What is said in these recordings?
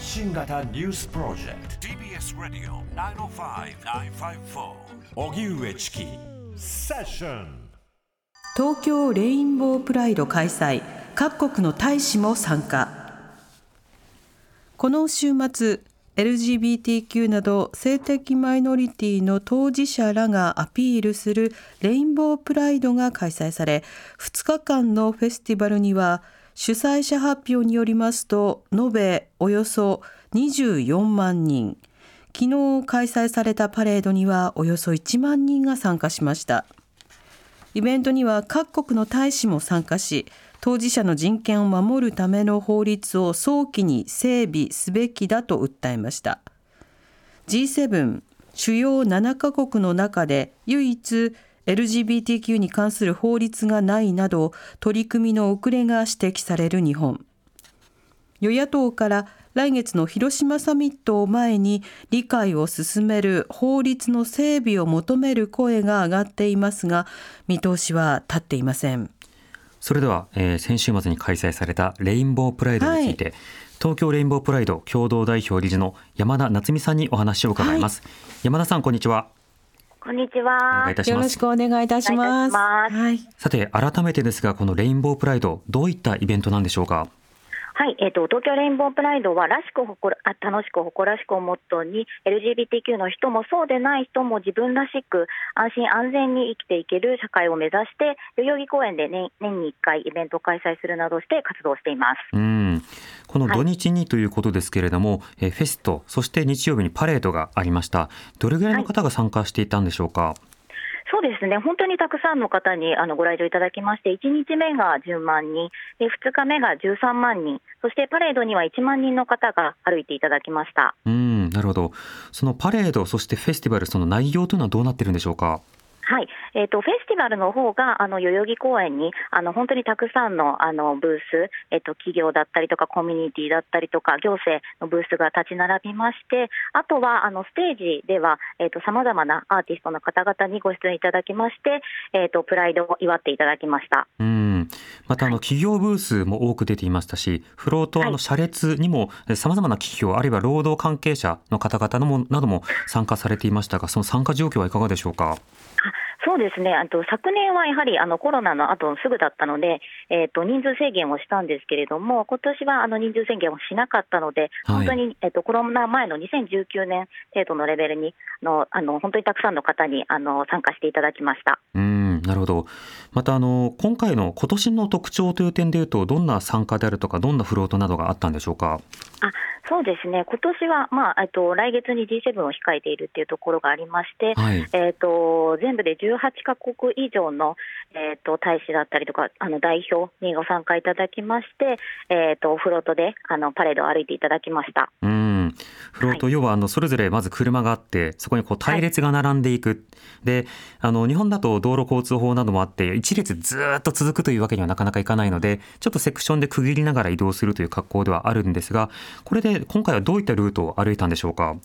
発信型ニュースプロジェクト。TBS ラディオ905-954おぎゅうえちきセッション東京レインボープライド開催。各国の大使も参加。この週末 LGBTQ など性的マイノリティの当事者らがアピールするレインボープライドが開催され2日間のフェスティバルには主催者発表によりますと延べおよそ24万人。昨日開催されたパレードにはおよそ1万人が参加しました。イベントには各国の大使も参加し当事者の人権を守るための法律を早期に整備すべきだと訴えました。G7 主要7カ国の中で唯一 LGBTQ に関する法律がないなど取り組みの遅れが指摘される日本。与野党から来月の広島サミットを前に理解を進める法律の整備を求める声が上がっていますが見通しは立っていません。それでは、えー、先週末に開催されたレインボープライドについて、はい、東京レインボープライド共同代表理事の山田夏美さんにお話を伺います、はい、山田さんこんにちはこんにちは。よろしくお願いいたします。ますはい、さて、改めてですが、このレインボープライド、どういったイベントなんでしょうか？はい、えっ、ー、と東京レインボープライドはらしく誇ら楽しく誇らしくをモットーに LGBTQ の人もそうでない人も自分らしく安心安全に生きていける社会を目指して代々木公園で年年に1回イベントを開催するなどして活動しています。うんこの土日にということですけれども、はい、フェストそして日曜日にパレードがありました。どれぐらいの方が参加していたんでしょうか？はいそうですね、本当にたくさんの方にあのご来場いただきまして、1日目が10万人、で2日目が13万人、そしてパレードには1万人の方が歩いていただきました。うんなるほど、そのパレード、そしてフェスティバル、その内容というのはどうなってるんでしょうか？はい、えーと、フェスティバルの方があの代々木公園にあの本当にたくさんのあのブース、えーと、企業だったりとかコミュニティだったりとか行政のブースが立ち並びましてあとはあのステージではさまざまなアーティストの方々にご出演いただきまして、えーと、プライドを祝っていただきました。うん。またあの企業ブースも多く出ていましたしフロートの車列にもさまざまな企業あるいは労働関係者の方々のもなども参加されていましたがその参加状況はいかがでしょうか？そうですね、あと昨年はやはりあのコロナの後すぐだったので、えー、と人数制限をしたんですけれども、今年はあの人数制限をしなかったので、本当に、えー、とコロナ前の2019年程度のレベルにのあの本当にたくさんの方にあの参加していただきました。うんなるほど、またあの今回の今年の特徴という点でいうと、どんな参加であるとか、どんなフロートなどがあったんでしょうか？あそうですね、今年はまあ、と来月に G7 を控えているっていうところがありまして、はい、えーと、全部で18か国以上の、えーと、大使だったりとか、あの代表にご参加いただきまして、えーと、フロートであのパレードを歩いていただきました。うんフロート、はい、要はあのそれぞれまず車があって、そこにこう隊列が並んでいく、はい、であの日本だと道路交通法などもあって、一列ずっと続くというわけにはなかなかいかないので、ちょっとセクションで区切りながら移動するという格好ではあるんですが、これで今回はどういったルートを歩いたんでしょうか？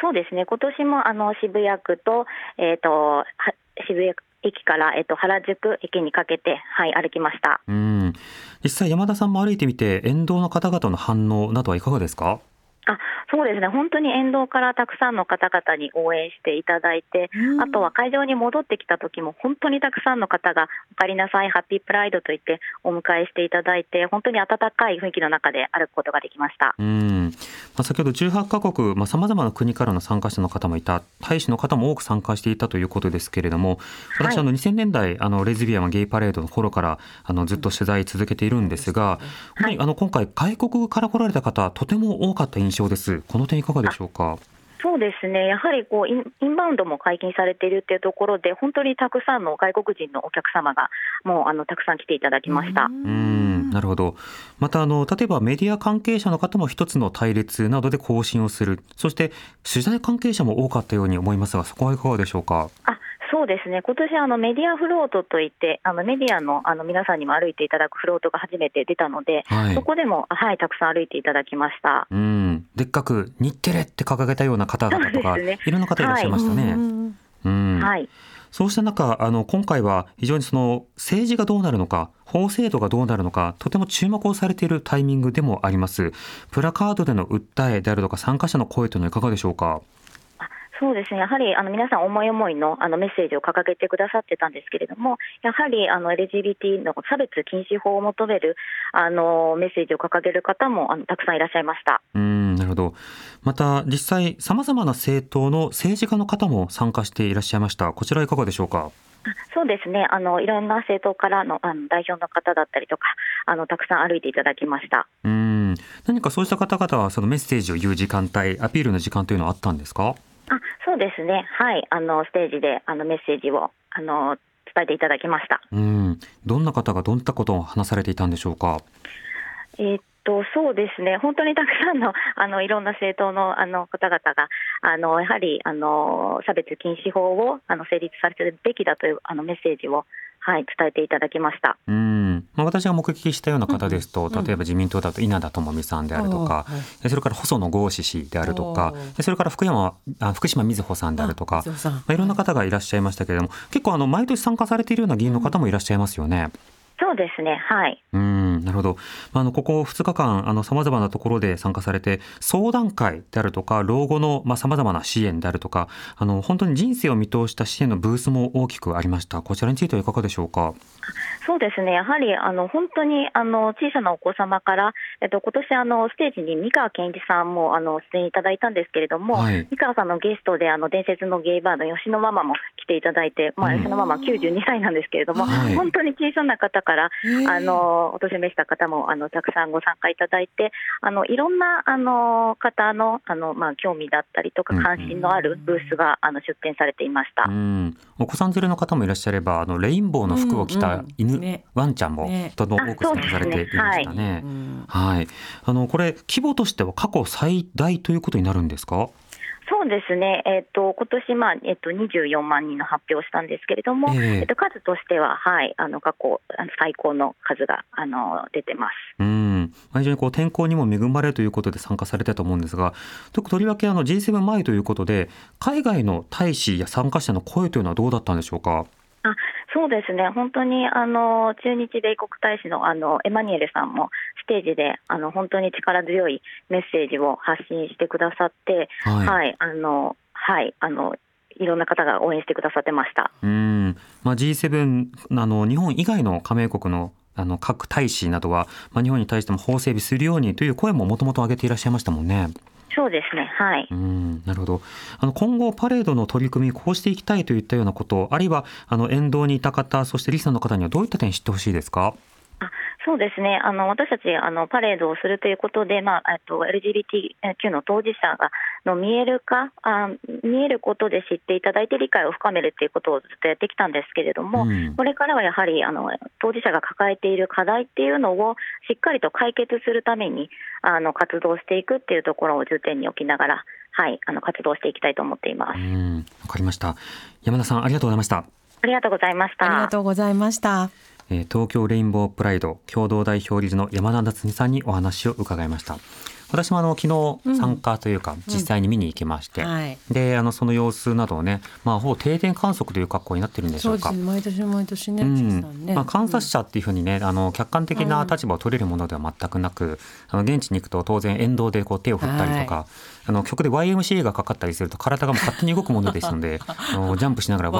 そうですね。今年もあの渋谷区とえっ、ー、と渋谷駅から、えっと、原宿駅にかけて、はい、歩きました。うん。実際、山田さんも歩いてみて、沿道の方々の反応などはいかがですか？あそうですね、本当に沿道からたくさんの方々に応援していただいて、あとは会場に戻ってきた時も、本当にたくさんの方が、おかえりなさい、ハッピープライドと言ってお迎えしていただいて、本当に温かい雰囲気の中で歩くことができました。うん。まあ、先ほど18カ国、さまざ、まな国からの参加者の方もいた、大使の方も多く参加していたということですけれども、私、あの2000年代、あのレズビアンゲイパレードの頃からあのずっと取材続けているんですが、はい、あの今回、外国から来られた方、とても多かった印象です。この点いかがでしょうか？そうですね、やはりこうインバウンドも解禁されているというところで、本当にたくさんの外国人のお客様が、もうあのたくさん来ていただきました。うん。なるほど、またあの、例えばメディア関係者の方も一つの隊列などで更新をする、そして取材関係者も多かったように思いますが、そこはいかがでしょうか？あそうですね、今年あのメディアフロートといって、あのメディアのあの皆さんにも歩いていただくフロートが初めて出たので、はい、そこでも、はい、たくさん歩いていただきました。うんでっかく日テレって掲げたような方々とか、ね、い。ろんな方いらっしゃいましたね。はい、うん。はい。そうした中あの今回は非常にその政治がどうなるのか法制度がどうなるのかとても注目をされているタイミングでもあります。プラカードでの訴えであるとか参加者の声というのはいかがでしょうか？そうですね、やはりあの皆さん、思い思いのあのメッセージを掲げてくださってたんですけれども、やはりあの LGBT の差別禁止法を求めるあのメッセージを掲げる方もあのたくさんいらっしゃいました。うんなるほど、また実際、さまざまな政党の政治家の方も参加していらっしゃいました、こちらいかがでしょうか？そうですね。あのいろんな政党からのあの代表の方だったりとかあのたくさん歩いていただきました。うん。何かそうした方々はそのメッセージを言う時間帯アピールの時間というのはあったんですか？あそうですね、はい、あのステージであのメッセージをあの伝えていただきました。うん。どんな方がどんなことを話されていたんでしょうか？えー、っとそうですね、本当にたくさんの あのいろんな政党のあの方々が、あのやはりあの差別禁止法をあの成立させるべきだというあのメッセージをはい、伝えていただきました。うん、まあ、私が目撃したような方ですと、うん、例えば自民党だと稲田朋美さんであるとか、うん、それから細野豪志氏であるとか、それから福山あ福島瑞穂さんであるとか、まあ、いろんな方がいらっしゃいましたけれども、結構あの毎年参加されているような議員の方もいらっしゃいますよね。そうですね、はい。うん、なるほど。まあ、あのここ2日間、あのさまざまなところで参加されて、相談会であるとか、老後のまあさまざまな支援であるとか、あの本当に人生を見通した支援のブースも大きくありました。こちらについてはいかがでしょうか？そうですね、やはりあの本当にあの小さなお子様から、えっと今年あのステージに三河健一さんもあの出演いただいたんですけれども、はい、三河さんのゲストであの伝説のゲイバーの吉野ママも来ていただいて、まあ、吉野ママ92歳なんですけれども、はい、本当に小さな方から、あのお年めした方もあのたくさんご参加いただいて、あのいろんなあの方のあの、まあ、興味だったりとか、関心のあるブースが、あの出展されていました、お子さん連れの方もいらっしゃれば、あのレインボーの服を着た犬、うんうん。ね、ワンちゃんもとても多く参加されていましたね。ね。はい、はい、あのこれ規模としては過去最大ということになるんですか？そうですね、えーと、今年まあえーと、24万人の発表をしたんですけれども、えー、えーと数としては、はい、あの過去最高の数があの出てます。うん。非常にこう天候にも恵まれるということで参加されたと思うんですが、とりわけあの G7 前ということで、海外の大使や参加者の声というのはどうだったんでしょうか？あそうですね、本当にあの駐日米国大使のあのエマニュエルさんもステージであの本当に力強いメッセージを発信してくださって、はい、はい、あのはいあのいろんな方が応援してくださってました。うん、まあ G7 あの日本以外の加盟国のあの各大使などは、まあ、日本に対しても法整備するようにという声ももともと上げていらっしゃいましたもんね。そうですね、はい。うん、なるほど。あの今後パレードの取り組みこうしていきたいといったようなこと、あるいはあの沿道にいた方、そしてリスナーの方にはどういった点知ってほしいですか？そうですね、あの私たちあのパレードをするということで、まあ、と LGBTQ の当事者がの見える化あ、見えることで知っていただいて、理解を深めるということをずっとやってきたんですけれども、うん、これからはやはりあの当事者が抱えている課題っていうのをしっかりと解決するためにあの活動していくっていうところを重点に置きながら、はい、あの活動していきたいと思っています。わかりました。山田さんありがとうございました。ありがとうございました。ありがとうございました。東京レインボープライド共同代表理事の山田夏美さんにお話を伺いました。私もあの昨日参加というか、実際に見に行きまして、うん。はい、であのその様子などをね、まあ、ほぼ定点観測という格好になってるんでしょうか。うね、毎年毎年ね、うん。ね。まあ、観察者っていうふうにね、あの客観的な立場を取れるものでは全くなく、あの現地に行くと当然沿道でこう手を振ったりとか、はいあの曲で YMCA がかかったりすると体がもう勝手に動くものですので あのジャンプしながら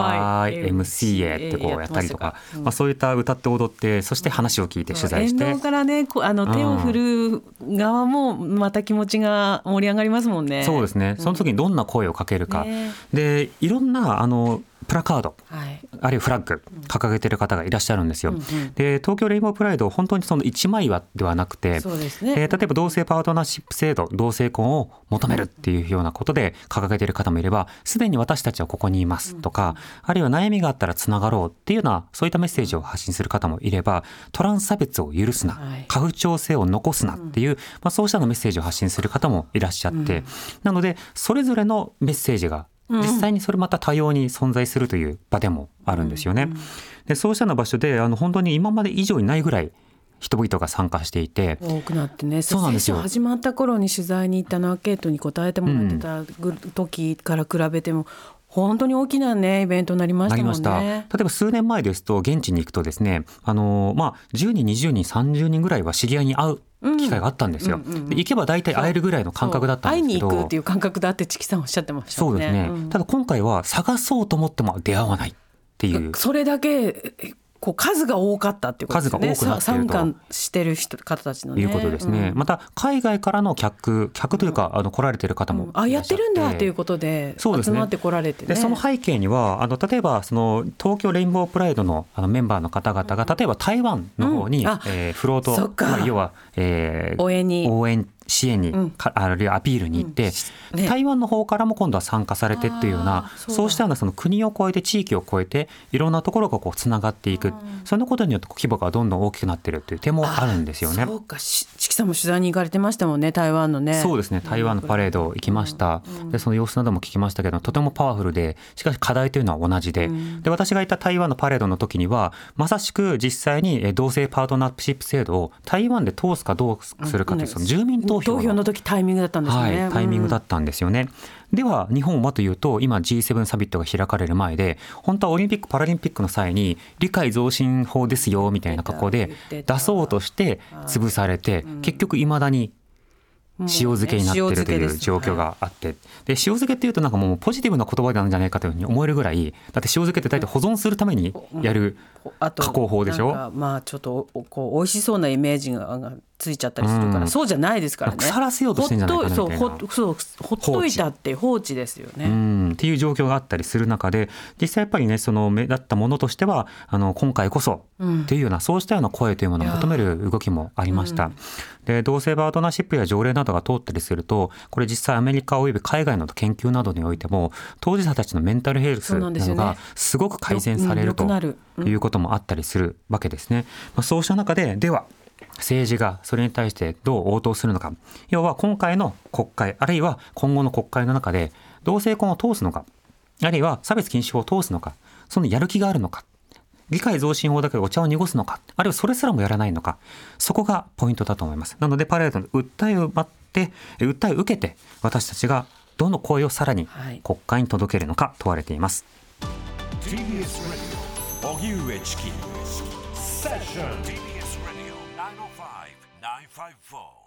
YMCA ってこうやった。りとか、まあ、そういった歌って踊ってそして話を聞いて取材して。からねあの手を振る側もまた気持ちが盛り上がりますもんね。そうですね。その時にどんな声をかけるか、ね、でいろんなあのプラカード、はい、あるいはフラッグ。掲げてる方がいらっしゃるんですよ。うんうん、で東京レインボープライド本当にその1枚はではなくて、そうですね、えー、例えば同性パートナーシップ制度同性婚を求めるっていうようなことで掲げてる方もいればすでに私たちはここにいますとか、うん、あるいは悩みがあったらつながろうっていうようなそういったメッセージを発信する方もいればトランス差別を許すな、はい、過不調性を残すなっていう、まあ、そうしたのメッセージを発信する方もいらっしゃって、うん、なのでそれぞれのメッセージが実際にそれまた多様に存在するという場でもあるんですよね。でそうしたの場所であの本当に今まで以上にないぐらい人々が参加していて。多くなってね。そうなんですよ。始まった頃に取材に行ったアンケートに答えてもらってた時から比べても、本当に大きなねイベントになりましたもんね。例えば数年前ですと現地に行くとですね、あのまあ10人20人30人ぐらいは知り合いに会う機会があったんですよ。で行けば大体会えるぐらいの感覚だったんですけど。会いに行くっていう感覚だってチキさんおっしゃってましたね。そうですね。うん、ただ今回は探そうと思っても出会わないっていう。それだけこう数が多かったっていうことですね。数が多くなってると。参加してる人方たちの、ね、いうことですね。うん、また海外からの客客というか、うん、あの来られてる方もあやってるんだということで集まって来られて、ね、でその背景にはあの例えばその東京レインボープライドのあのメンバーの方々が例えば台湾の方に、うん、えー、フロート、まあ、要は、えー、応援に。応援支援に、うん、あるいはアピールに行って、うん。ね、台湾の方からも今度は参加されてっていうようなそうしたようなその国を越えて地域を越えていろんなところがこうつながっていく、うん、そのことによって規模がどんどん大きくなってるっていう点もあるんですよね。そうか。チキさんも取材に行かれてましたもんね台湾のね。そうですね。台湾のパレード行きました、でその様子なども聞きましたけどとてもパワフルでしかし課題というのは同じで,、で私がいた台湾のパレードの時にはまさしく実際に同性パートナーシップ制度を台湾で通すかどうするかというその住民投票の時タイミングだったんですね、はい、タイミングだったんですよね。では日本はというと今 G7 サミットが開かれる前で本当はオリンピック・パラリンピックの際に理解増進法ですよみたいな格好で出そうとして潰されて結局いまだに塩漬けになってるという状況があって、で塩漬けっていうとなんかもうポジティブな言葉なんじゃないかというふうに思えるぐらいだって塩漬けって大体保存するためにやる加工法でしょ？まあちょっとこう美味しそうなイメージがついちゃったりするから、うん、そうじゃないですからね。腐らせようとしてんじゃないかなそうほっといたって放置ですよね、うん、っていう状況があったりする中で実際やっぱりねその目立ったものとしてはあの今回こそっていうような、うん、そうしたような声というものを求める動きもありました。で同性パートナーシップや条例などが通ったりするとこれ実際アメリカおよび海外の研究などにおいても当事者たちのメンタルヘルスなどがすごく改善されるということもあったりするわけですね。まあ、そうした中ででは政治がそれに対してどう応答するのか。要は今回の国会あるいは今後の国会の中で同性婚を通すのか。あるいは差別禁止法を通すのか。そのやる気があるのか。議会増進法だけでお茶を濁すのか。あるいはそれすらもやらないのか。そこがポイントだと思います。なのでパレードの訴えを待って訴えを受けて私たちがどの声をさらに国会に届けるのか問われています、はい five four.